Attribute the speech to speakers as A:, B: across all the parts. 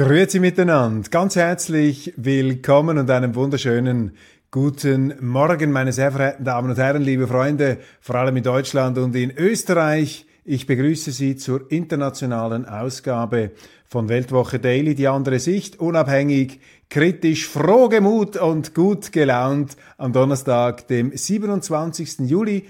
A: Grüezi miteinander, ganz herzlich willkommen und einen wunderschönen guten Morgen, meine sehr verehrten Damen und Herren, liebe Freunde, vor allem in Deutschland und in Österreich. Ich begrüße Sie zur internationalen Ausgabe von Weltwoche Daily, die andere Sicht, unabhängig, kritisch, frohgemut und gut gelaunt am Donnerstag, dem 27. Juli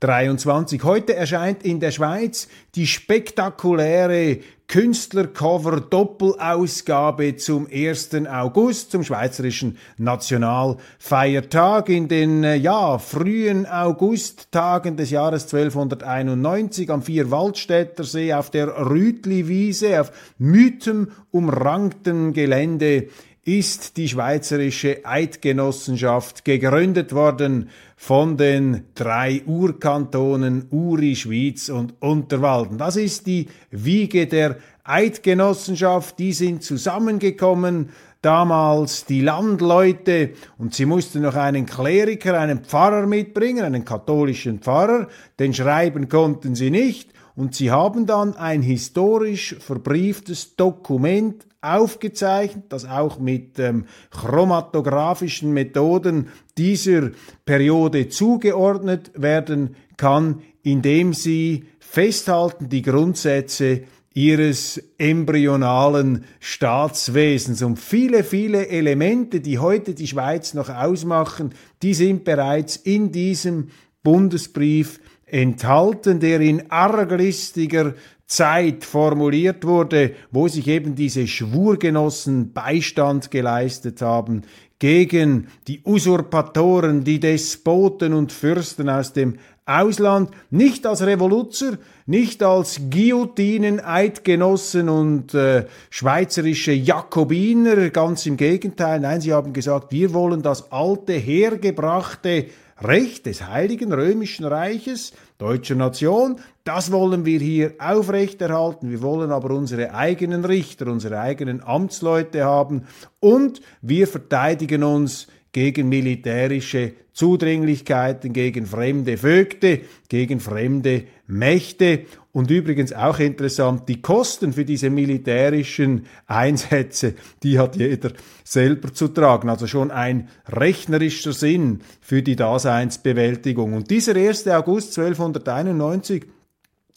A: 2023. Heute erscheint in der Schweiz die spektakuläre Künstlercover Doppelausgabe zum 1. August, zum Schweizerischen Nationalfeiertag in den äh, ja, frühen Augusttagen des Jahres 1291 am Vierwaldstätter See auf der Rütliwiese auf mythenumrankten Gelände ist die Schweizerische Eidgenossenschaft gegründet worden von den drei Urkantonen Uri, Schwyz und Unterwalden. Das ist die Wiege der Eidgenossenschaft. Die sind zusammengekommen, damals die Landleute und sie mussten noch einen Kleriker, einen Pfarrer mitbringen, einen katholischen Pfarrer, den schreiben konnten sie nicht und sie haben dann ein historisch verbrieftes Dokument aufgezeichnet, das auch mit ähm, chromatografischen Methoden dieser Periode zugeordnet werden kann, indem sie festhalten die Grundsätze ihres embryonalen Staatswesens. Und viele, viele Elemente, die heute die Schweiz noch ausmachen, die sind bereits in diesem Bundesbrief enthalten, der in arglistiger Zeit formuliert wurde, wo sich eben diese Schwurgenossen Beistand geleistet haben gegen die Usurpatoren, die Despoten und Fürsten aus dem Ausland, nicht als Revoluzer, nicht als Guillotinen, Eidgenossen und äh, schweizerische Jakobiner, ganz im Gegenteil, nein, sie haben gesagt, wir wollen das alte, hergebrachte Recht des Heiligen Römischen Reiches, deutscher Nation, das wollen wir hier aufrechterhalten. Wir wollen aber unsere eigenen Richter, unsere eigenen Amtsleute haben. Und wir verteidigen uns gegen militärische Zudringlichkeiten, gegen fremde Vögte, gegen fremde Mächte und übrigens auch interessant, die Kosten für diese militärischen Einsätze, die hat jeder selber zu tragen. Also schon ein rechnerischer Sinn für die Daseinsbewältigung. Und dieser 1. August 1291,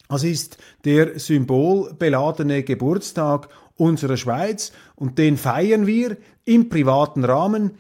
A: das ist der symbolbeladene Geburtstag unserer Schweiz und den feiern wir im privaten Rahmen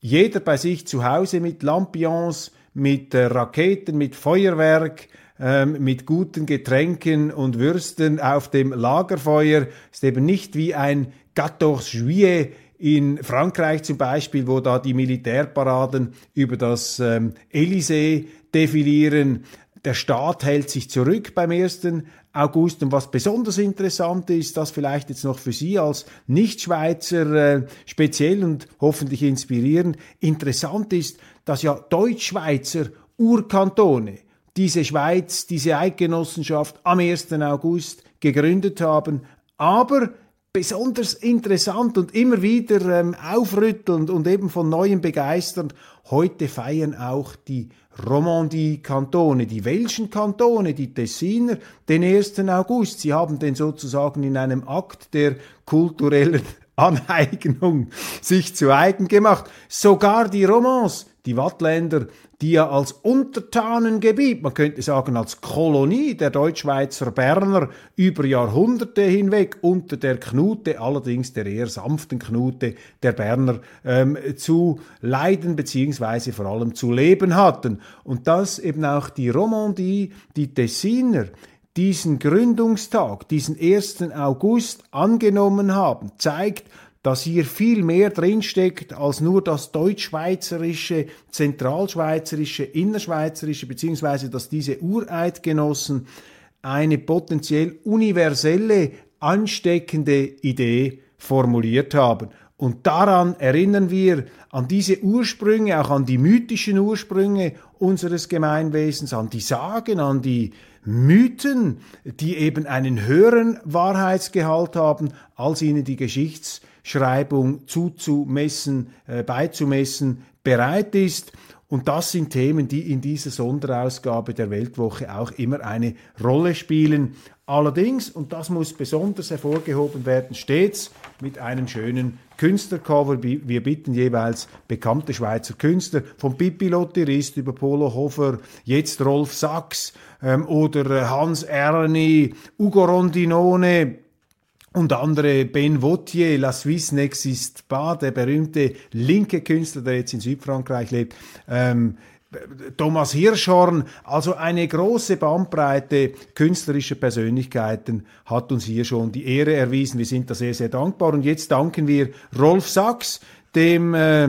A: jeder bei sich zu Hause mit Lampions, mit äh, Raketen, mit Feuerwerk, mit guten Getränken und Würsten auf dem Lagerfeuer. Ist eben nicht wie ein 14 Juillet in Frankreich zum Beispiel, wo da die Militärparaden über das ähm, Élysée defilieren. Der Staat hält sich zurück beim 1. August. Und was besonders interessant ist, das vielleicht jetzt noch für Sie als Nichtschweizer äh, speziell und hoffentlich inspirierend, interessant ist, dass ja Deutschschweizer Urkantone diese Schweiz, diese Eidgenossenschaft am 1. August gegründet haben, aber besonders interessant und immer wieder ähm, aufrüttelnd und eben von neuem begeisternd. Heute feiern auch die Romandie-Kantone, die welschen Kantone, die Tessiner, den 1. August. Sie haben den sozusagen in einem Akt der kulturellen Aneignung sich zu eigen gemacht. Sogar die Romans, die Wattländer, die ja als Untertanengebiet, man könnte sagen als Kolonie der Deutschschweizer Berner über Jahrhunderte hinweg unter der Knute, allerdings der eher sanften Knute der Berner, ähm, zu leiden beziehungsweise vor allem zu leben hatten. Und dass eben auch die Romandie, die Tessiner, diesen Gründungstag, diesen 1. August angenommen haben, zeigt, dass hier viel mehr drinsteckt als nur das deutschschweizerische, zentralschweizerische, innerschweizerische, beziehungsweise dass diese Ureidgenossen eine potenziell universelle, ansteckende Idee formuliert haben. Und daran erinnern wir an diese Ursprünge, auch an die mythischen Ursprünge unseres Gemeinwesens, an die Sagen, an die Mythen, die eben einen höheren Wahrheitsgehalt haben, als ihnen die Geschichtsschreibung zuzumessen, äh, beizumessen bereit ist. Und das sind Themen, die in dieser Sonderausgabe der Weltwoche auch immer eine Rolle spielen. Allerdings, und das muss besonders hervorgehoben werden, stets mit einem schönen Künstlercover. Wir bitten jeweils bekannte Schweizer Künstler, vom Pippi Lotterist über Polo Hofer, jetzt Rolf Sachs ähm, oder äh, Hans Erni, Ugo Rondinone, und andere Ben Vautier, La Suisse n'existe pas, der berühmte linke Künstler, der jetzt in Südfrankreich lebt, ähm, Thomas Hirschhorn, also eine große Bandbreite künstlerischer Persönlichkeiten hat uns hier schon die Ehre erwiesen. Wir sind da sehr, sehr dankbar. Und jetzt danken wir Rolf Sachs, dem äh,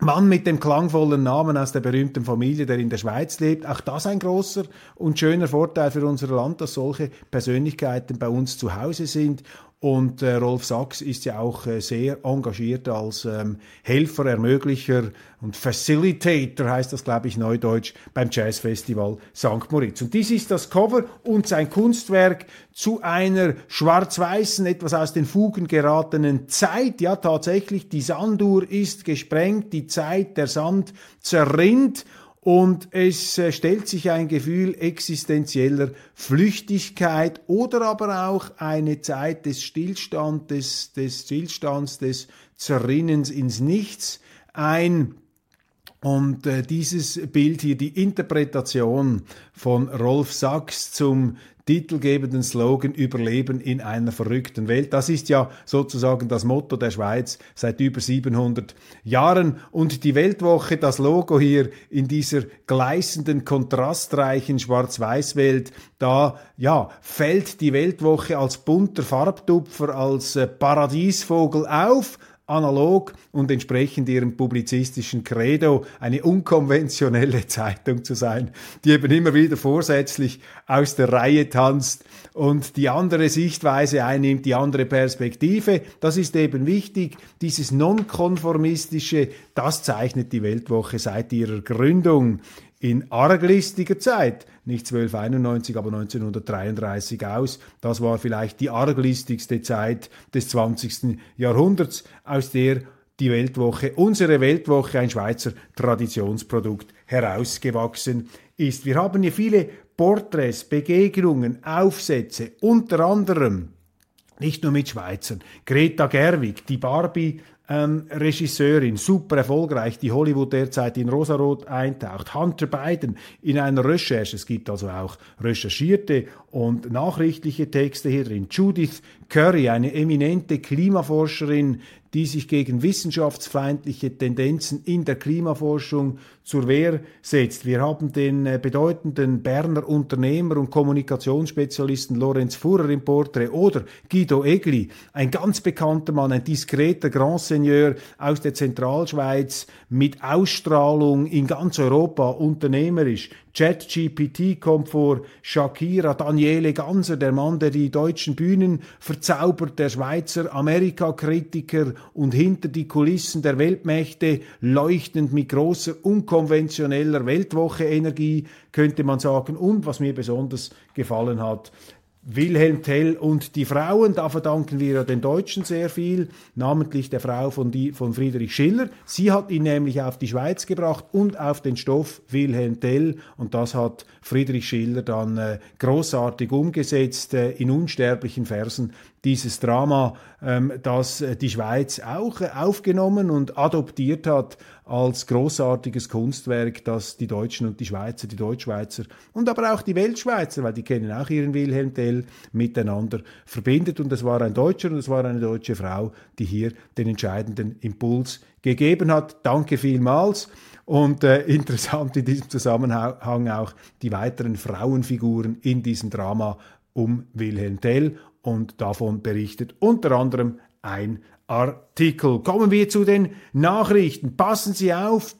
A: Mann mit dem klangvollen Namen aus der berühmten Familie, der in der Schweiz lebt. Auch das ein großer und schöner Vorteil für unser Land, dass solche Persönlichkeiten bei uns zu Hause sind. Und äh, Rolf Sachs ist ja auch äh, sehr engagiert als ähm, Helfer, Ermöglicher und Facilitator, heißt das, glaube ich, neudeutsch, beim Jazzfestival St. Moritz. Und dies ist das Cover und sein Kunstwerk zu einer schwarz-weißen, etwas aus den Fugen geratenen Zeit. Ja, tatsächlich, die Sanduhr ist gesprengt, die Zeit, der Sand zerrinnt und es äh, stellt sich ein Gefühl existenzieller Flüchtigkeit oder aber auch eine Zeit des Stillstands, des, des Stillstands, des Zerrinnens ins Nichts ein. Und äh, dieses Bild hier, die Interpretation von Rolf Sachs zum titelgebenden Slogan Überleben in einer verrückten Welt. Das ist ja sozusagen das Motto der Schweiz seit über 700 Jahren. Und die Weltwoche, das Logo hier in dieser gleißenden, kontrastreichen Schwarz-Weiß-Welt, da ja, fällt die Weltwoche als bunter Farbtupfer, als äh, Paradiesvogel auf analog und entsprechend ihrem publizistischen Credo eine unkonventionelle Zeitung zu sein, die eben immer wieder vorsätzlich aus der Reihe tanzt und die andere Sichtweise einnimmt, die andere Perspektive. Das ist eben wichtig. Dieses Nonkonformistische, das zeichnet die Weltwoche seit ihrer Gründung in arglistiger Zeit, nicht 1291, aber 1933 aus. Das war vielleicht die arglistigste Zeit des 20. Jahrhunderts, aus der die Weltwoche, unsere Weltwoche, ein Schweizer Traditionsprodukt, herausgewachsen ist. Wir haben hier viele Porträts, Begegnungen, Aufsätze, unter anderem nicht nur mit Schweizern. Greta Gerwig, die Barbie ähm, Regisseurin, super erfolgreich, die Hollywood derzeit in Rosarot eintaucht. Hunter Biden in einer Recherche, es gibt also auch recherchierte und nachrichtliche Texte hier drin. Judith Curry, eine eminente Klimaforscherin, die sich gegen wissenschaftsfeindliche Tendenzen in der Klimaforschung zur Wehr setzt. Wir haben den äh, bedeutenden Berner Unternehmer und Kommunikationsspezialisten Lorenz Fuhrer im Porträt oder Guido Egli, ein ganz bekannter Mann, ein diskreter Grand Seigneur aus der Zentralschweiz mit Ausstrahlung in ganz Europa, unternehmerisch. ChatGPT kommt vor, Shakira, Daniele Ganser, der Mann, der die deutschen Bühnen verzaubert, der Schweizer Amerikakritiker und hinter die Kulissen der Weltmächte leuchtend mit großer, unkonventioneller Weltwoche-Energie, könnte man sagen. Und was mir besonders gefallen hat, Wilhelm Tell und die Frauen, da verdanken wir ja den Deutschen sehr viel, namentlich der Frau von, die, von Friedrich Schiller. Sie hat ihn nämlich auf die Schweiz gebracht und auf den Stoff Wilhelm Tell und das hat Friedrich Schiller dann äh, großartig umgesetzt äh, in unsterblichen Versen dieses Drama, ähm, das äh, die Schweiz auch äh, aufgenommen und adoptiert hat als großartiges Kunstwerk, das die Deutschen und die Schweizer, die Deutschschweizer und aber auch die Weltschweizer, weil die kennen auch ihren Wilhelm Tell, miteinander verbindet. Und es war ein Deutscher und es war eine deutsche Frau, die hier den entscheidenden Impuls gegeben hat. Danke vielmals. Und äh, interessant in diesem Zusammenhang auch die weiteren Frauenfiguren in diesem Drama um Wilhelm Tell und davon berichtet unter anderem ein Artikel. Kommen wir zu den Nachrichten. Passen Sie auf,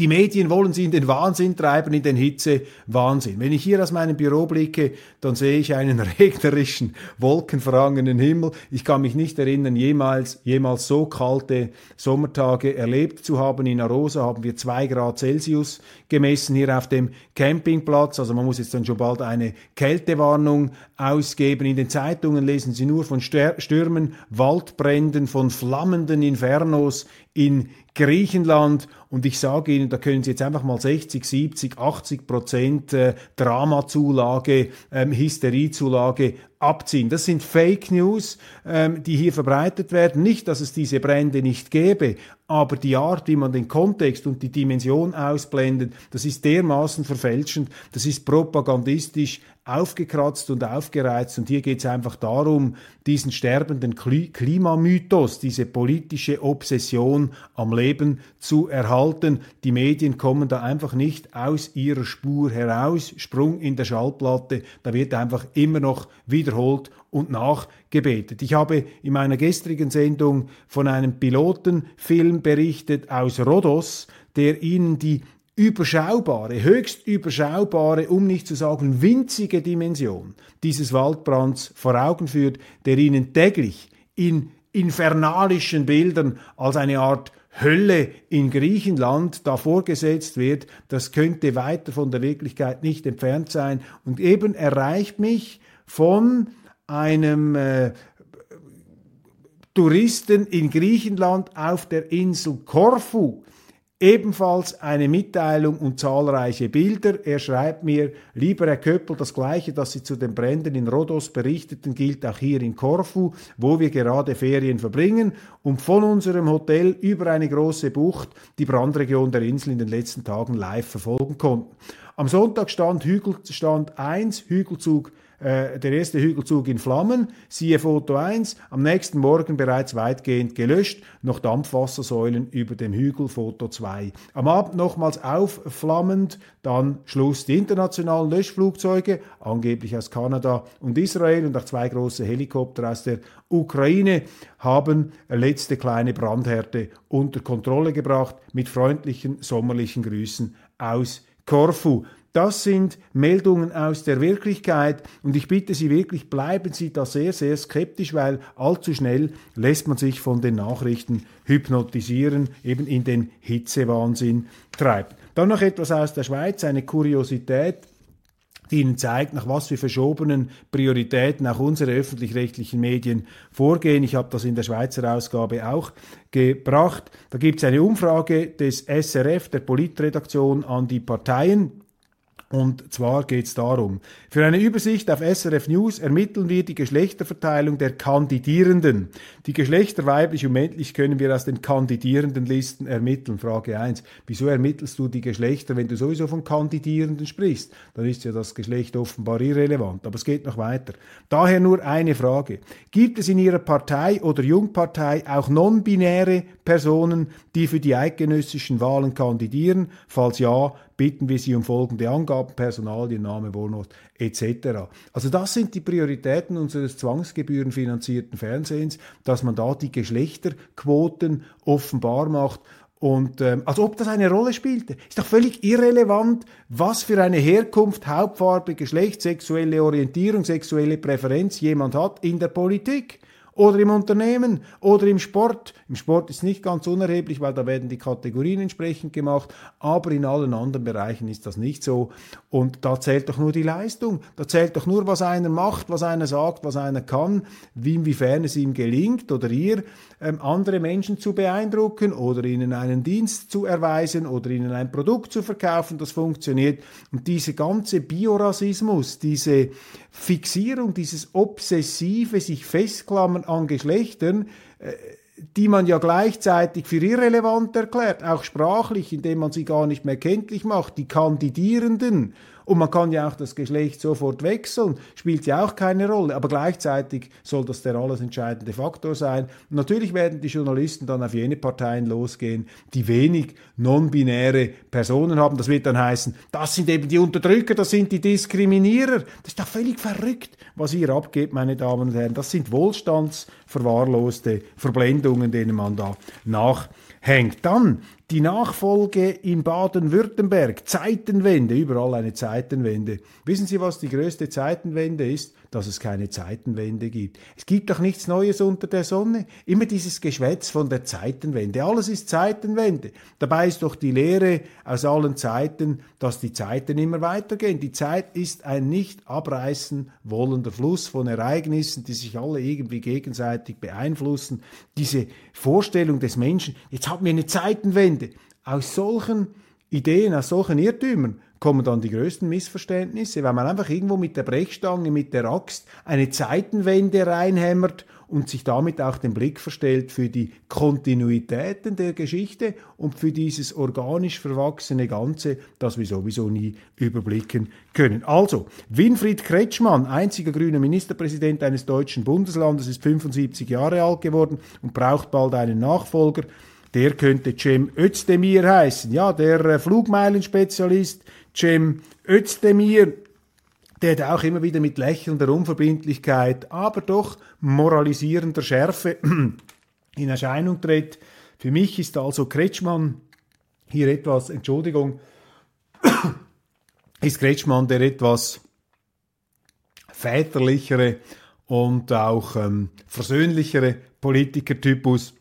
A: Die Medien wollen sie in den Wahnsinn treiben, in den Hitze-Wahnsinn. Wenn ich hier aus meinem Büro blicke, dann sehe ich einen regnerischen, wolkenverhangenen Himmel. Ich kann mich nicht erinnern, jemals, jemals so kalte Sommertage erlebt zu haben. In Arosa haben wir zwei Grad Celsius gemessen hier auf dem Campingplatz. Also man muss jetzt dann schon bald eine Kältewarnung ausgeben. In den Zeitungen lesen Sie nur von Stürmen, Waldbränden, von flammenden Infernos in Griechenland und ich sage Ihnen, da können Sie jetzt einfach mal 60, 70, 80 Prozent äh, Dramazulage, ähm, Hysteriezulage abziehen. Das sind Fake News, ähm, die hier verbreitet werden. Nicht, dass es diese Brände nicht gäbe, aber die Art, wie man den Kontext und die Dimension ausblendet, das ist dermaßen verfälschend, das ist propagandistisch aufgekratzt und aufgereizt. Und hier geht es einfach darum, diesen sterbenden Klimamythos, diese politische Obsession am Leben zu erhalten. Die Medien kommen da einfach nicht aus ihrer Spur heraus. Sprung in der Schallplatte, da wird einfach immer noch wiederholt und nachgebetet. Ich habe in meiner gestrigen Sendung von einem Pilotenfilm berichtet aus Rhodos, der Ihnen die überschaubare, höchst überschaubare, um nicht zu sagen winzige Dimension dieses Waldbrands vor Augen führt, der Ihnen täglich in infernalischen Bildern als eine Art Hölle in Griechenland da vorgesetzt wird, das könnte weiter von der Wirklichkeit nicht entfernt sein. Und eben erreicht mich von einem äh, Touristen in Griechenland auf der Insel Korfu ebenfalls eine Mitteilung und zahlreiche Bilder. Er schreibt mir, lieber Herr Köppel, das Gleiche, das Sie zu den Bränden in Rhodos berichteten, gilt auch hier in Korfu, wo wir gerade Ferien verbringen und von unserem Hotel über eine große Bucht die Brandregion der Insel in den letzten Tagen live verfolgen konnten. Am Sonntag stand Hügelstand 1, Hügelzug äh, der erste Hügelzug in Flammen, siehe Foto 1, am nächsten Morgen bereits weitgehend gelöscht, noch Dampfwassersäulen über dem Hügel, Foto 2. Am Abend nochmals aufflammend, dann Schluss. Die internationalen Löschflugzeuge, angeblich aus Kanada und Israel und auch zwei große Helikopter aus der Ukraine, haben letzte kleine Brandhärte unter Kontrolle gebracht mit freundlichen sommerlichen Grüßen aus Korfu. Das sind Meldungen aus der Wirklichkeit und ich bitte Sie wirklich, bleiben Sie da sehr, sehr skeptisch, weil allzu schnell lässt man sich von den Nachrichten hypnotisieren, eben in den Hitzewahnsinn treiben. Dann noch etwas aus der Schweiz, eine Kuriosität die Ihnen zeigt, nach was für verschobenen Prioritäten auch unsere öffentlich-rechtlichen Medien vorgehen. Ich habe das in der Schweizer Ausgabe auch gebracht. Da gibt es eine Umfrage des SRF, der Politredaktion, an die Parteien. Und zwar geht es darum, für eine Übersicht auf SRF News ermitteln wir die Geschlechterverteilung der Kandidierenden. Die Geschlechter weiblich und männlich können wir aus den kandidierenden Listen ermitteln. Frage 1. Wieso ermittelst du die Geschlechter, wenn du sowieso von Kandidierenden sprichst? Dann ist ja das Geschlecht offenbar irrelevant. Aber es geht noch weiter. Daher nur eine Frage. Gibt es in Ihrer Partei oder Jungpartei auch non-binäre Personen, die für die eidgenössischen Wahlen kandidieren? Falls ja, bitten wir Sie um folgende Angaben, Personalien, Name, Wohnort etc. Also das sind die Prioritäten unseres zwangsgebührenfinanzierten Fernsehens, dass man da die Geschlechterquoten offenbar macht und ähm, als ob das eine Rolle spielte. Ist doch völlig irrelevant, was für eine Herkunft, Hauptfarbe, Geschlecht, sexuelle Orientierung, sexuelle Präferenz jemand hat in der Politik oder im Unternehmen oder im Sport. Im Sport ist nicht ganz unerheblich, weil da werden die Kategorien entsprechend gemacht, aber in allen anderen Bereichen ist das nicht so. Und da zählt doch nur die Leistung, da zählt doch nur, was einer macht, was einer sagt, was einer kann, wie inwiefern es ihm gelingt oder ihr, ähm, andere Menschen zu beeindrucken oder ihnen einen Dienst zu erweisen oder ihnen ein Produkt zu verkaufen, das funktioniert. Und diese ganze Biorassismus, diese Fixierung, dieses obsessive sich festklammern an Geschlechtern, äh, die man ja gleichzeitig für irrelevant erklärt, auch sprachlich, indem man sie gar nicht mehr kenntlich macht, die Kandidierenden und man kann ja auch das Geschlecht sofort wechseln, spielt ja auch keine Rolle. Aber gleichzeitig soll das der alles entscheidende Faktor sein. Und natürlich werden die Journalisten dann auf jene Parteien losgehen, die wenig non-binäre Personen haben. Das wird dann heißen, das sind eben die Unterdrücker, das sind die Diskriminierer. Das ist doch völlig verrückt, was ihr abgebt, meine Damen und Herren. Das sind wohlstandsverwahrloste Verblendungen, denen man da nachhängt. Dann Die Nachfolge in Baden-Württemberg, Zeitenwende, überall eine Zeitenwende. Wissen Sie, was die größte Zeitenwende ist? Dass es keine Zeitenwende gibt. Es gibt doch nichts Neues unter der Sonne. Immer dieses Geschwätz von der Zeitenwende. Alles ist Zeitenwende. Dabei ist doch die Lehre aus allen Zeiten, dass die Zeiten immer weitergehen. Die Zeit ist ein nicht abreißen wollender Fluss von Ereignissen, die sich alle irgendwie gegenseitig beeinflussen. Diese Vorstellung des Menschen, jetzt haben wir eine Zeitenwende, Ende. Aus solchen Ideen, aus solchen Irrtümern kommen dann die größten Missverständnisse, weil man einfach irgendwo mit der Brechstange, mit der Axt eine Zeitenwende reinhämmert und sich damit auch den Blick verstellt für die Kontinuitäten der Geschichte und für dieses organisch verwachsene Ganze, das wir sowieso nie überblicken können. Also, Winfried Kretschmann, einziger grüner Ministerpräsident eines deutschen Bundeslandes, ist 75 Jahre alt geworden und braucht bald einen Nachfolger. Der könnte Cem Özdemir heißen. Ja, der äh, Flugmeilenspezialist Cem Özdemir, der da auch immer wieder mit lächelnder Unverbindlichkeit, aber doch moralisierender Schärfe in Erscheinung tritt. Für mich ist also Kretschmann hier etwas, Entschuldigung, ist Kretschmann der etwas väterlichere und auch ähm, versöhnlichere Politikertypus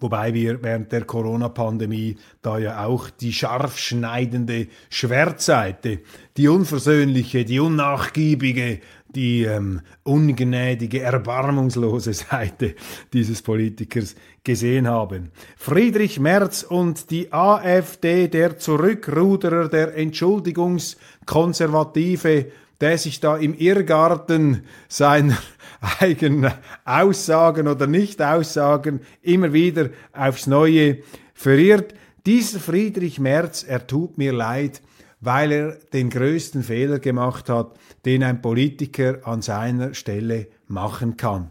A: Wobei wir während der Corona-Pandemie da ja auch die scharf schneidende Schwertseite, die unversöhnliche, die unnachgiebige, die ähm, ungnädige, erbarmungslose Seite dieses Politikers gesehen haben. Friedrich Merz und die AfD, der Zurückruderer, der Entschuldigungskonservative, der sich da im Irrgarten seiner eigenen Aussagen oder Nicht-Aussagen immer wieder aufs Neue verirrt. Dieser Friedrich Merz, er tut mir leid, weil er den größten Fehler gemacht hat, den ein Politiker an seiner Stelle machen kann.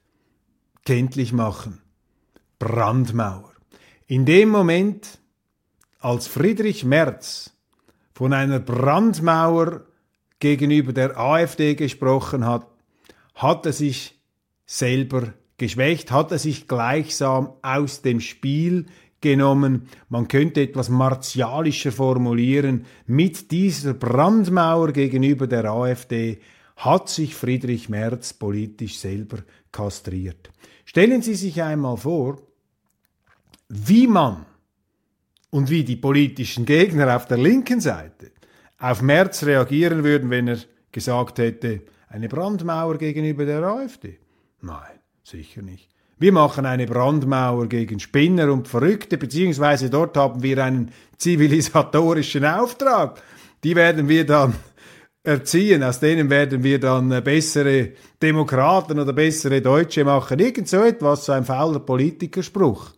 A: kenntlich machen. Brandmauer. In dem Moment, als Friedrich Merz von einer Brandmauer gegenüber der AfD gesprochen hat, hat er sich selber geschwächt, hat er sich gleichsam aus dem Spiel genommen. Man könnte etwas martialischer formulieren. Mit dieser Brandmauer gegenüber der AfD hat sich Friedrich Merz politisch selber kastriert. Stellen Sie sich einmal vor, wie man und wie die politischen Gegner auf der linken Seite auf Merz reagieren würden, wenn er gesagt hätte, eine Brandmauer gegenüber der AfD. Nein, sicher nicht. Wir machen eine Brandmauer gegen Spinner und Verrückte, beziehungsweise dort haben wir einen zivilisatorischen Auftrag. Die werden wir dann erziehen, aus denen werden wir dann äh, bessere Demokraten oder bessere Deutsche machen. Irgend so etwas, so ein fauler Politikerspruch.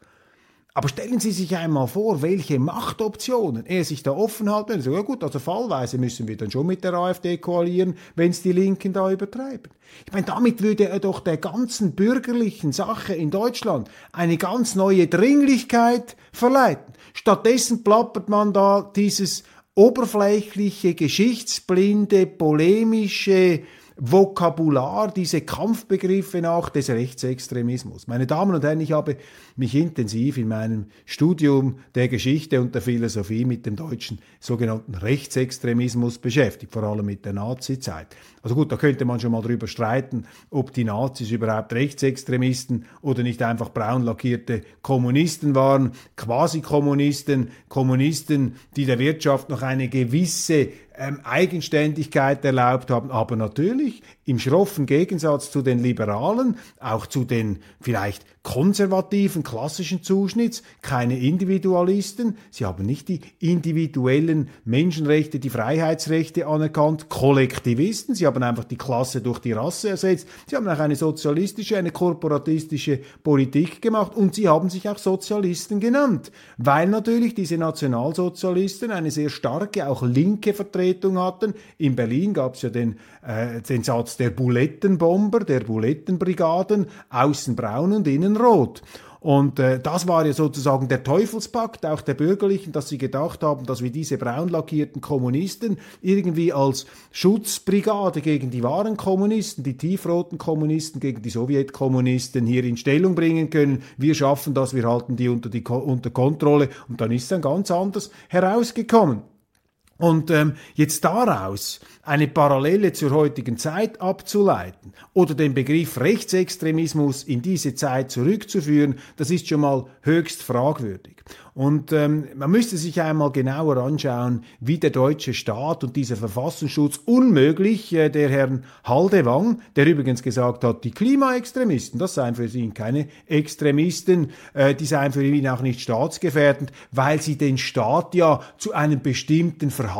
A: Aber stellen Sie sich einmal vor, welche Machtoptionen er sich da offen hat. So, ja gut, also fallweise müssen wir dann schon mit der AfD koalieren, wenn es die Linken da übertreiben. Ich meine, damit würde er doch der ganzen bürgerlichen Sache in Deutschland eine ganz neue Dringlichkeit verleiten. Stattdessen plappert man da dieses oberflächliche, geschichtsblinde, polemische Vokabular, diese Kampfbegriffe nach des Rechtsextremismus. Meine Damen und Herren, ich habe mich intensiv in meinem Studium der Geschichte und der Philosophie mit dem deutschen sogenannten Rechtsextremismus beschäftigt, vor allem mit der Nazizeit. Also gut, da könnte man schon mal drüber streiten, ob die Nazis überhaupt Rechtsextremisten oder nicht einfach braun lackierte Kommunisten waren, Quasi-Kommunisten, Kommunisten, die der Wirtschaft noch eine gewisse ähm, Eigenständigkeit erlaubt haben, aber natürlich im schroffen Gegensatz zu den Liberalen, auch zu den vielleicht konservativen, klassischen Zuschnitts, keine Individualisten. Sie haben nicht die individuellen Menschenrechte, die Freiheitsrechte anerkannt, Kollektivisten. Sie haben einfach die Klasse durch die Rasse ersetzt. Sie haben auch eine sozialistische, eine korporatistische Politik gemacht und sie haben sich auch Sozialisten genannt, weil natürlich diese Nationalsozialisten eine sehr starke, auch linke Vertretung hatten. In Berlin gab es ja den, äh, den Satz der Bulettenbomber, der Bulettenbrigaden, außen braun und innen rot. Und äh, das war ja sozusagen der Teufelspakt auch der Bürgerlichen, dass sie gedacht haben, dass wir diese braun lackierten Kommunisten irgendwie als Schutzbrigade gegen die wahren Kommunisten, die tiefroten Kommunisten gegen die Sowjetkommunisten hier in Stellung bringen können. Wir schaffen das, wir halten die unter, die, unter Kontrolle. Und dann ist es dann ganz anders herausgekommen. Und ähm, jetzt daraus eine Parallele zur heutigen Zeit abzuleiten oder den Begriff Rechtsextremismus in diese Zeit zurückzuführen, das ist schon mal höchst fragwürdig. Und ähm, man müsste sich einmal genauer anschauen, wie der deutsche Staat und dieser Verfassungsschutz unmöglich äh, der Herrn Haldewang, der übrigens gesagt hat, die Klimaextremisten, das seien für ihn keine Extremisten, äh, die seien für ihn auch nicht staatsgefährdend, weil sie den Staat ja zu einem bestimmten Verhalten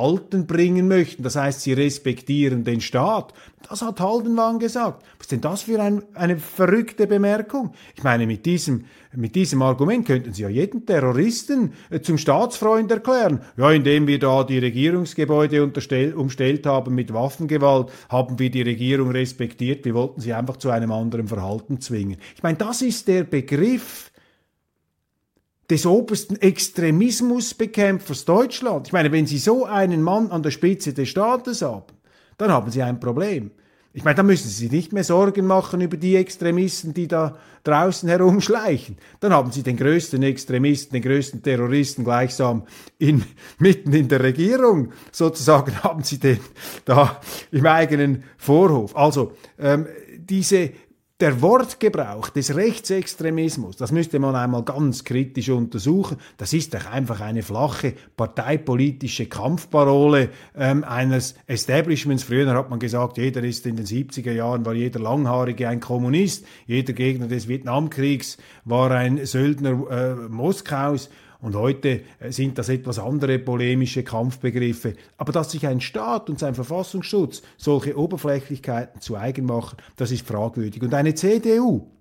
A: bringen möchten. Das heißt, sie respektieren den Staat. Das hat Haldenwang gesagt. Was ist denn das für ein, eine verrückte Bemerkung? Ich meine, mit diesem, mit diesem Argument könnten Sie ja jeden Terroristen äh, zum Staatsfreund erklären. Ja, indem wir da die Regierungsgebäude umstellt haben mit Waffengewalt, haben wir die Regierung respektiert. Wir wollten sie einfach zu einem anderen Verhalten zwingen. Ich meine, das ist der Begriff, des obersten Extremismusbekämpfers Deutschland. Ich meine, wenn Sie so einen Mann an der Spitze des Staates haben, dann haben Sie ein Problem. Ich meine, da müssen Sie sich nicht mehr Sorgen machen über die Extremisten, die da draußen herumschleichen. Dann haben Sie den größten Extremisten, den größten Terroristen gleichsam in, mitten in der Regierung. Sozusagen haben Sie den da im eigenen Vorhof. Also, ähm, diese der Wortgebrauch des Rechtsextremismus, das müsste man einmal ganz kritisch untersuchen. Das ist doch einfach eine flache parteipolitische Kampfparole ähm, eines Establishments. Früher hat man gesagt, jeder ist in den 70er Jahren, war jeder Langhaarige ein Kommunist, jeder Gegner des Vietnamkriegs war ein Söldner äh, Moskaus. Und heute äh, sind das etwas andere polemische Kampfbegriffe. Aber dass sich ein Staat und sein Verfassungsschutz solche Oberflächlichkeiten zu eigen machen, das ist fragwürdig. Und eine CDU,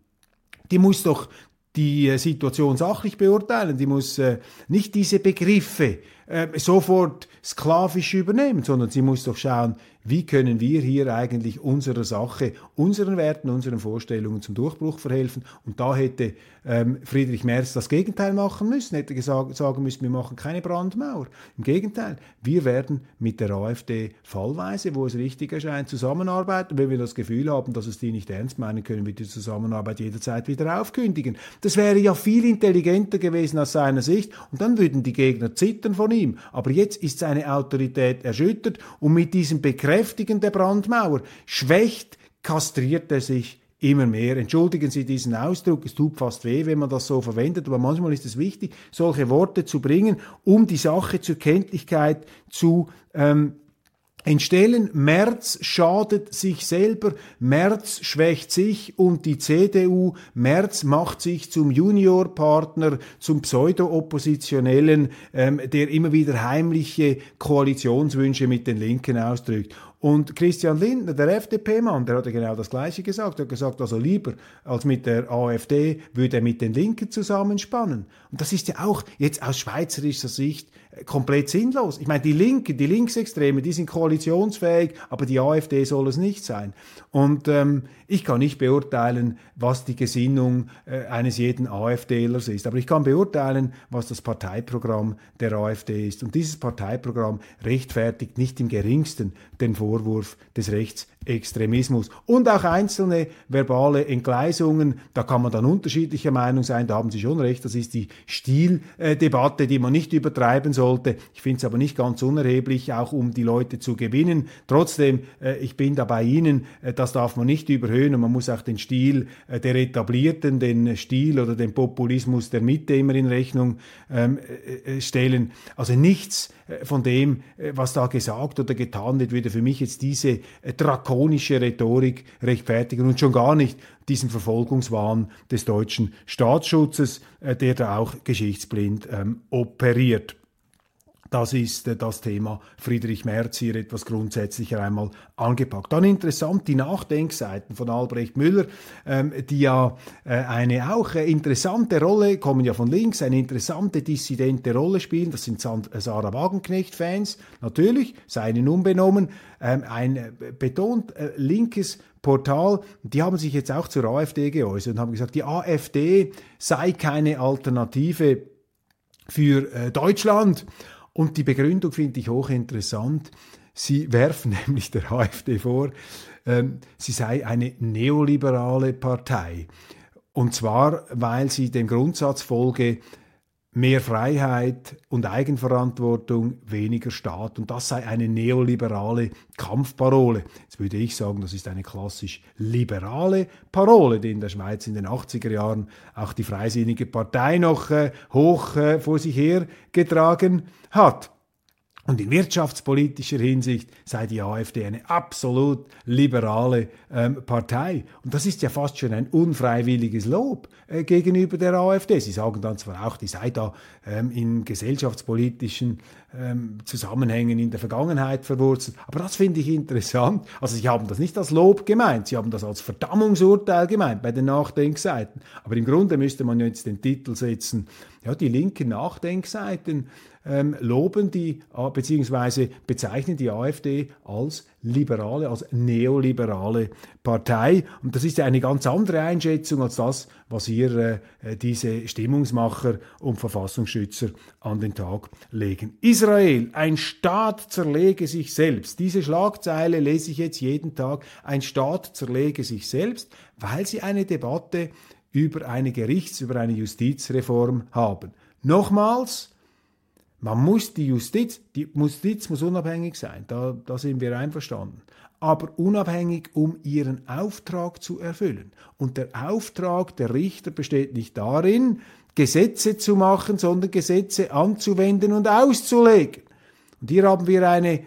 A: die muss doch die äh, Situation sachlich beurteilen, die muss äh, nicht diese Begriffe äh, sofort sklavisch übernehmen, sondern sie muss doch schauen, wie können wir hier eigentlich unserer Sache, unseren Werten, unseren Vorstellungen zum Durchbruch verhelfen. Und da hätte ähm, Friedrich Merz das Gegenteil machen müssen, hätte gesagt, sagen müssen, wir machen keine Brandmauer. Im Gegenteil, wir werden mit der AfD fallweise, wo es richtig erscheint, zusammenarbeiten. Wenn wir das Gefühl haben, dass es die nicht ernst meinen, können wir die Zusammenarbeit jederzeit wieder aufkündigen. Das wäre ja viel intelligenter gewesen aus seiner Sicht und dann würden die Gegner zittern von ihm. Aber jetzt ist seine Autorität erschüttert und mit diesem Bekräftigen der Brandmauer schwächt, kastriert er sich immer mehr. Entschuldigen Sie diesen Ausdruck, es tut fast weh, wenn man das so verwendet, aber manchmal ist es wichtig, solche Worte zu bringen, um die Sache zur Kenntlichkeit zu ähm, entstellen. Merz schadet sich selber, Merz schwächt sich und die CDU, Merz macht sich zum Juniorpartner, zum Pseudo-Oppositionellen, ähm, der immer wieder heimliche Koalitionswünsche mit den Linken ausdrückt. Und Christian Lindner, der FDP-Mann, der hat ja genau das Gleiche gesagt. Er hat gesagt, also lieber als mit der AfD würde er mit den Linken zusammenspannen. Und das ist ja auch jetzt aus schweizerischer Sicht komplett sinnlos. Ich meine, die Linken, die Linksextreme, die sind koalitionsfähig, aber die AfD soll es nicht sein. Und ähm, ich kann nicht beurteilen, was die Gesinnung äh, eines jeden AfDlers ist, aber ich kann beurteilen, was das Parteiprogramm der AfD ist. Und dieses Parteiprogramm rechtfertigt nicht im geringsten den Vorwurf des Rechtsextremismus. Und auch einzelne verbale Entgleisungen, da kann man dann unterschiedlicher Meinung sein, da haben Sie schon recht, das ist die Stildebatte, die man nicht übertreiben soll sollte. Ich finde es aber nicht ganz unerheblich, auch um die Leute zu gewinnen. Trotzdem, äh, ich bin da bei Ihnen, äh, das darf man nicht überhöhen und man muss auch den Stil äh, der Etablierten, den Stil oder den Populismus der Mitte immer in Rechnung ähm, äh, stellen. Also nichts von dem, äh, was da gesagt oder getan wird, würde für mich jetzt diese drakonische Rhetorik rechtfertigen und schon gar nicht diesen Verfolgungswahn des deutschen Staatsschutzes, der da auch geschichtsblind ähm, operiert. Das ist äh, das Thema Friedrich Merz hier etwas grundsätzlicher einmal angepackt. Dann interessant die Nachdenkseiten von Albrecht Müller, ähm, die ja äh, eine auch äh, interessante Rolle, kommen ja von links, eine interessante dissidente Rolle spielen. Das sind Sarah Wagenknecht-Fans, natürlich, seinen unbenommen, ähm, ein äh, betont äh, linkes Portal, die haben sich jetzt auch zur AfD geäußert und haben gesagt, die AfD sei keine Alternative für äh, Deutschland. Und die Begründung finde ich hochinteressant. Sie werfen nämlich der AfD vor, ähm, sie sei eine neoliberale Partei. Und zwar, weil sie dem Grundsatz folge, mehr Freiheit und Eigenverantwortung, weniger Staat. Und das sei eine neoliberale Kampfparole. Jetzt würde ich sagen, das ist eine klassisch liberale Parole, die in der Schweiz in den 80er Jahren auch die Freisinnige Partei noch äh, hoch äh, vor sich her getragen hat. Und in wirtschaftspolitischer Hinsicht sei die AfD eine absolut liberale ähm, Partei. Und das ist ja fast schon ein unfreiwilliges Lob äh, gegenüber der AfD. Sie sagen dann zwar auch, die sei da ähm, in gesellschaftspolitischen ähm, Zusammenhängen in der Vergangenheit verwurzelt, aber das finde ich interessant. Also Sie haben das nicht als Lob gemeint, Sie haben das als Verdammungsurteil gemeint bei den Nachdenkseiten. Aber im Grunde müsste man jetzt den Titel setzen, ja, die linken Nachdenkseiten ähm, loben die, äh, beziehungsweise bezeichnen die AfD als liberale, als neoliberale Partei. Und das ist ja eine ganz andere Einschätzung als das, was hier äh, diese Stimmungsmacher und Verfassungsschützer an den Tag legen. Israel, ein Staat zerlege sich selbst. Diese Schlagzeile lese ich jetzt jeden Tag. Ein Staat zerlege sich selbst, weil sie eine Debatte über eine Gerichts-, über eine Justizreform haben. Nochmals, man muss die Justiz, die Justiz muss unabhängig sein, da, da sind wir einverstanden. Aber unabhängig, um ihren Auftrag zu erfüllen. Und der Auftrag der Richter besteht nicht darin, Gesetze zu machen, sondern Gesetze anzuwenden und auszulegen. Und hier haben wir eine,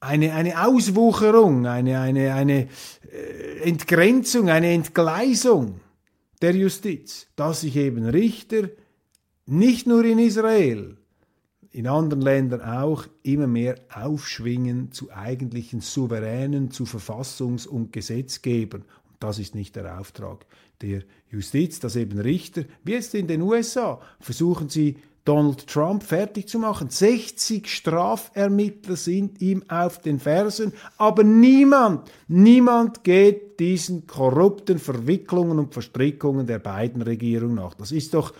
A: eine, eine Auswucherung, eine, eine, eine äh, Entgrenzung, eine Entgleisung der Justiz, dass sich eben Richter nicht nur in Israel, in anderen Ländern auch immer mehr aufschwingen zu eigentlichen Souveränen, zu Verfassungs- und Gesetzgebern. Und das ist nicht der Auftrag der Justiz, dass eben Richter, wie jetzt in den USA, versuchen sie Donald Trump fertig zu machen. 60 Strafermittler sind ihm auf den Fersen, aber niemand, niemand geht diesen korrupten Verwicklungen und Verstrickungen der beiden Regierungen nach. Das ist doch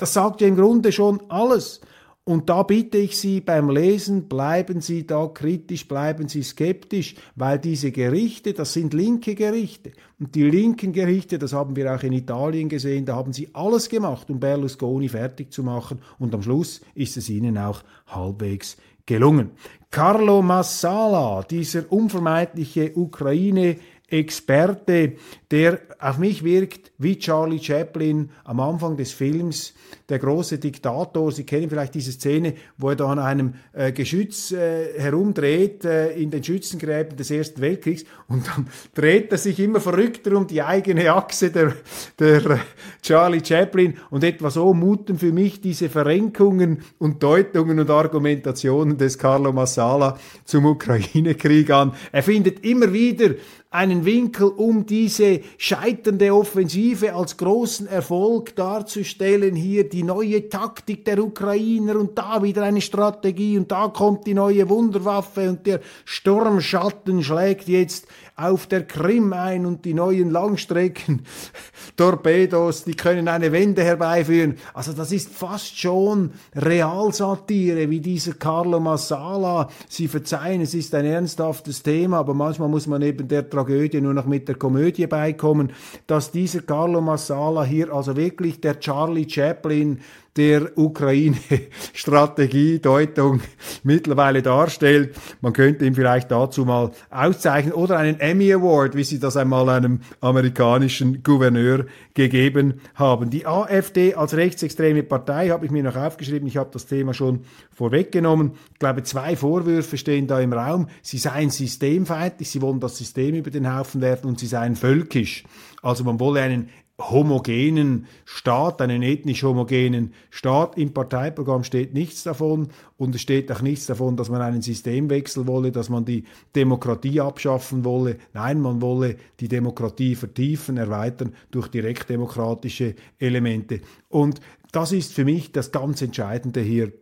A: das sagt ja im Grunde schon alles. Und da bitte ich Sie beim Lesen, bleiben Sie da kritisch, bleiben Sie skeptisch, weil diese Gerichte, das sind linke Gerichte. Und die linken Gerichte, das haben wir auch in Italien gesehen, da haben sie alles gemacht, um Berlusconi fertig zu machen. Und am Schluss ist es ihnen auch halbwegs gelungen. Carlo Massala, dieser unvermeidliche Ukraine Experte, der auf mich wirkt wie Charlie Chaplin am Anfang des Films, der große Diktator. Sie kennen vielleicht diese Szene, wo er da an einem äh, Geschütz äh, herumdreht äh, in den Schützengräben des Ersten Weltkriegs und dann dreht er sich immer verrückter um die eigene Achse der, der äh, Charlie Chaplin und etwa so muten für mich diese Verrenkungen und Deutungen und Argumentationen des Carlo Massala zum Ukraine-Krieg an. Er findet immer wieder einen Winkel, um diese scheiternde Offensive als großen Erfolg darzustellen. Hier die neue Taktik der Ukrainer und da wieder eine Strategie und da kommt die neue Wunderwaffe und der Sturmschatten schlägt jetzt auf der Krim ein und die neuen Langstrecken-Torpedos, die können eine Wende herbeiführen. Also das ist fast schon Realsatire, wie dieser Carlo Massala. Sie verzeihen, es ist ein ernsthaftes Thema, aber manchmal muss man eben der Tragödie nur noch mit der Komödie beikommen, dass dieser Carlo Massala hier also wirklich der Charlie Chaplin der Ukraine-Strategie Deutung mittlerweile darstellt. Man könnte ihn vielleicht dazu mal auszeichnen oder einen Emmy Award, wie sie das einmal einem amerikanischen Gouverneur gegeben haben. Die AfD als rechtsextreme Partei habe ich mir noch aufgeschrieben. Ich habe das Thema schon vorweggenommen. Ich glaube, zwei Vorwürfe stehen da im Raum. Sie seien systemfeindlich, sie wollen das System über den Haufen werfen und sie seien völkisch. Also man wolle einen homogenen Staat, einen ethnisch homogenen Staat. Im Parteiprogramm steht nichts davon und es steht auch nichts davon, dass man einen Systemwechsel wolle, dass man die Demokratie abschaffen wolle. Nein, man wolle die Demokratie vertiefen, erweitern durch direktdemokratische Elemente. Und das ist für mich das ganz Entscheidende hier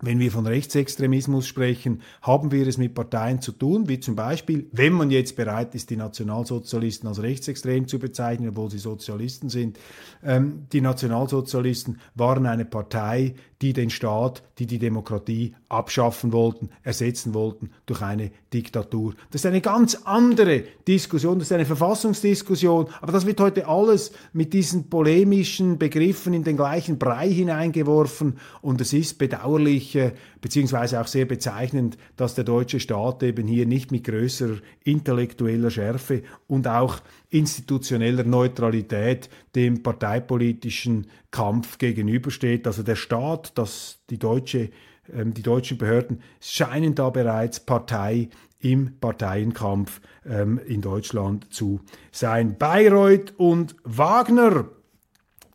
A: wenn wir von Rechtsextremismus sprechen, haben wir es mit Parteien zu tun, wie zum Beispiel, wenn man jetzt bereit ist, die Nationalsozialisten als rechtsextrem zu bezeichnen, obwohl sie Sozialisten sind. Ähm, die Nationalsozialisten waren eine Partei, die den Staat, die die Demokratie abschaffen wollten, ersetzen wollten durch eine Diktatur. Das ist eine ganz andere Diskussion, das ist eine Verfassungsdiskussion, aber das wird heute alles mit diesen polemischen Begriffen in den gleichen Brei hineingeworfen und es ist bedauerlich, äh, beziehungsweise auch sehr bezeichnend, dass der deutsche Staat eben hier nicht mit größerer intellektueller Schärfe und auch institutioneller Neutralität dem parteipolitischen Kampf gegenübersteht. Also der Staat, das, die, deutsche, ähm, die deutschen Behörden scheinen da bereits Partei im Parteienkampf ähm, in Deutschland zu sein. Bayreuth und Wagner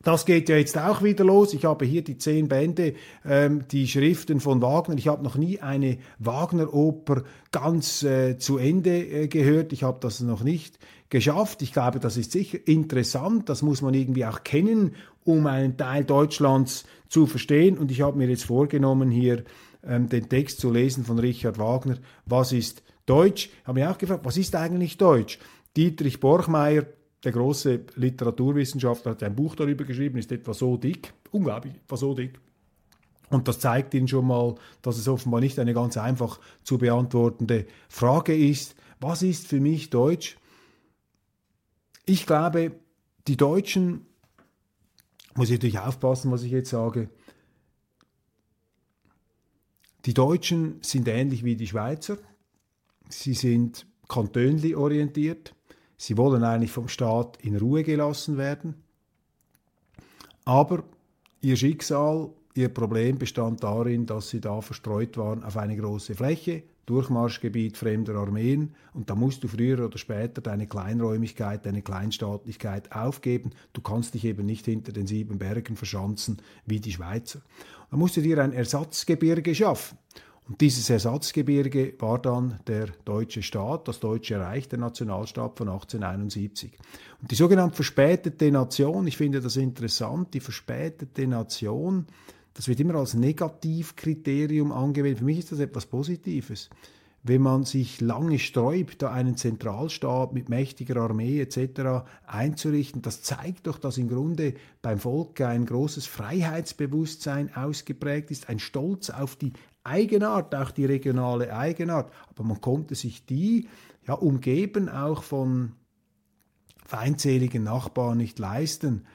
A: das geht ja jetzt auch wieder los. Ich habe hier die zehn Bände, ähm, die Schriften von Wagner. Ich habe noch nie eine Wagner-Oper ganz äh, zu Ende äh, gehört. Ich habe das noch nicht geschafft. Ich glaube, das ist sicher interessant. Das muss man irgendwie auch kennen, um einen Teil Deutschlands zu verstehen. Und ich habe mir jetzt vorgenommen, hier ähm, den Text zu lesen von Richard Wagner. Was ist Deutsch? Ich habe mich auch gefragt, was ist eigentlich Deutsch? Dietrich Borchmeier der große Literaturwissenschaftler hat ein Buch darüber geschrieben, ist etwa so dick, unglaublich, etwa so dick. Und das zeigt Ihnen schon mal, dass es offenbar nicht eine ganz einfach zu beantwortende Frage ist. Was ist für mich Deutsch? Ich glaube, die Deutschen, muss ich natürlich aufpassen, was ich jetzt sage, die Deutschen sind ähnlich wie die Schweizer. Sie sind kantönli orientiert. Sie wollen eigentlich vom Staat in Ruhe gelassen werden. Aber ihr Schicksal, ihr Problem bestand darin, dass sie da verstreut waren auf eine große Fläche, Durchmarschgebiet fremder Armeen und da musst du früher oder später deine Kleinräumigkeit, deine Kleinstaatlichkeit aufgeben. Du kannst dich eben nicht hinter den sieben Bergen verschanzen wie die Schweizer. Da musst du dir ein Ersatzgebirge schaffen. Und dieses Ersatzgebirge war dann der deutsche Staat, das deutsche Reich, der Nationalstaat von 1871. Und die sogenannte verspätete Nation, ich finde das interessant, die verspätete Nation, das wird immer als Negativkriterium angewendet. Für mich ist das etwas Positives wenn man sich lange sträubt, da einen Zentralstaat mit mächtiger Armee etc. einzurichten, das zeigt doch, dass im Grunde beim Volk ein großes Freiheitsbewusstsein ausgeprägt ist, ein Stolz auf die Eigenart, auch die regionale Eigenart. Aber man konnte sich die ja umgeben auch von feindseligen Nachbarn nicht leisten.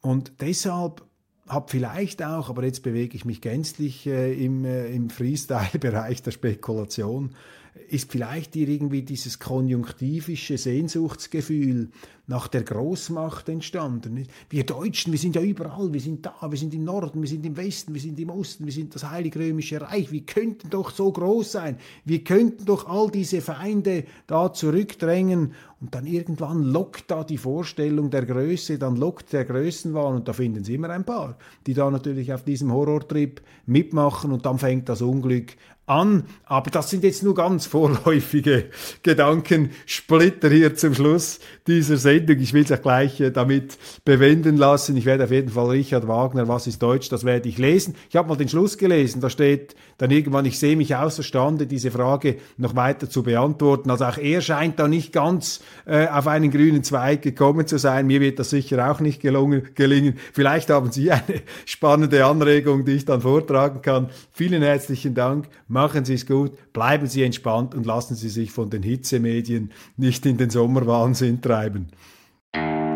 A: Und deshalb habe vielleicht auch, aber jetzt bewege ich mich gänzlich äh, im, äh, im Freestyle-Bereich der Spekulation, ist vielleicht irgendwie dieses konjunktivische Sehnsuchtsgefühl nach der Großmacht entstanden. Wir Deutschen, wir sind ja überall, wir sind da, wir sind im Norden, wir sind im Westen, wir sind im Osten, wir sind das Heilige Römische Reich, wir könnten doch so groß sein, wir könnten doch all diese Feinde da zurückdrängen und dann irgendwann lockt da die Vorstellung der Größe, dann lockt der Größenwahn und da finden Sie immer ein paar, die da natürlich auf diesem Horrortrip mitmachen und dann fängt das Unglück an. Aber das sind jetzt nur ganz vorläufige Gedankensplitter hier zum Schluss dieser Sendung. Ich will es auch gleich äh, damit bewenden lassen. Ich werde auf jeden Fall Richard Wagner, was ist Deutsch, das werde ich lesen. Ich habe mal den Schluss gelesen, da steht dann irgendwann, ich sehe mich außerstande, diese Frage noch weiter zu beantworten. Also auch er scheint da nicht ganz äh, auf einen grünen Zweig gekommen zu sein. Mir wird das sicher auch nicht gelungen, gelingen. Vielleicht haben Sie eine spannende Anregung, die ich dann vortragen kann. Vielen herzlichen Dank. Machen Sie es gut, bleiben Sie entspannt und lassen Sie sich von den Hitzemedien nicht in den Sommerwahnsinn treiben. you